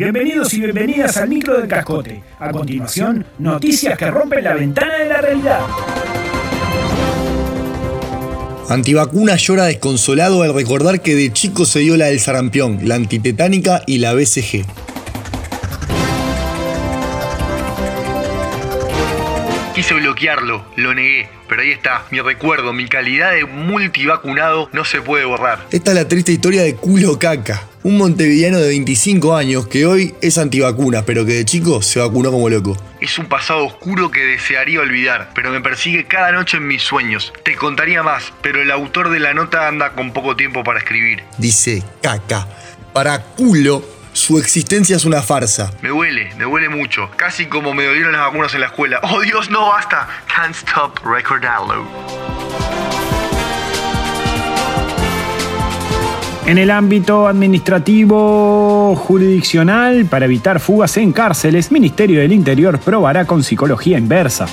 Bienvenidos y bienvenidas al micro del cascote. A continuación, noticias que rompen la ventana de la realidad. Antivacuna llora desconsolado al recordar que de chico se dio la del sarampión, la antitetánica y la BCG. Quise bloquearlo, lo negué, pero ahí está, mi recuerdo, mi calidad de multivacunado no se puede borrar. Esta es la triste historia de Culo Caca, un montevideano de 25 años que hoy es antivacuna, pero que de chico se vacunó como loco. Es un pasado oscuro que desearía olvidar, pero me persigue cada noche en mis sueños. Te contaría más, pero el autor de la nota anda con poco tiempo para escribir. Dice Caca. Para culo su existencia es una farsa. Me duele, me duele mucho. Casi como me dolieron las vacunas en la escuela. ¡Oh Dios, no basta! Can't stop recordarlo. En el ámbito administrativo jurisdiccional, para evitar fugas en cárceles, Ministerio del Interior probará con psicología inversa.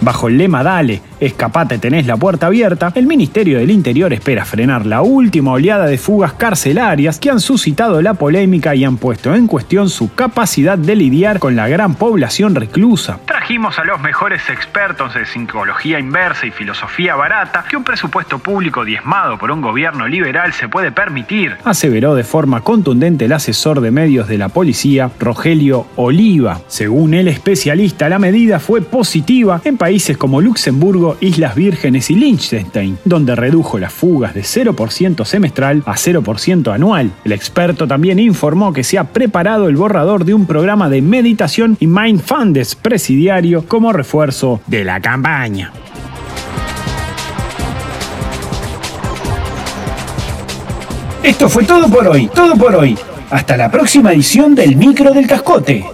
Bajo el lema Dale, escapate, tenés la puerta abierta, el Ministerio del Interior espera frenar la última oleada de fugas carcelarias que han suscitado la polémica y han puesto en cuestión su capacidad de lidiar con la gran población reclusa. Trajimos a los mejores expertos de psicología inversa y filosofía barata que un presupuesto público diezmado por un gobierno liberal se puede permitir, aseveró de forma contundente el asesor de medios de la policía, Rogelio Oliva. Según el especialista, la medida fue positiva en países como Luxemburgo, Islas Vírgenes y Liechtenstein, donde redujo las fugas de 0% semestral a 0% anual. El experto también informó que se ha preparado el borrador de un programa de meditación y mindfulness como refuerzo de la campaña. Esto fue todo por hoy, todo por hoy. Hasta la próxima edición del Micro del Cascote.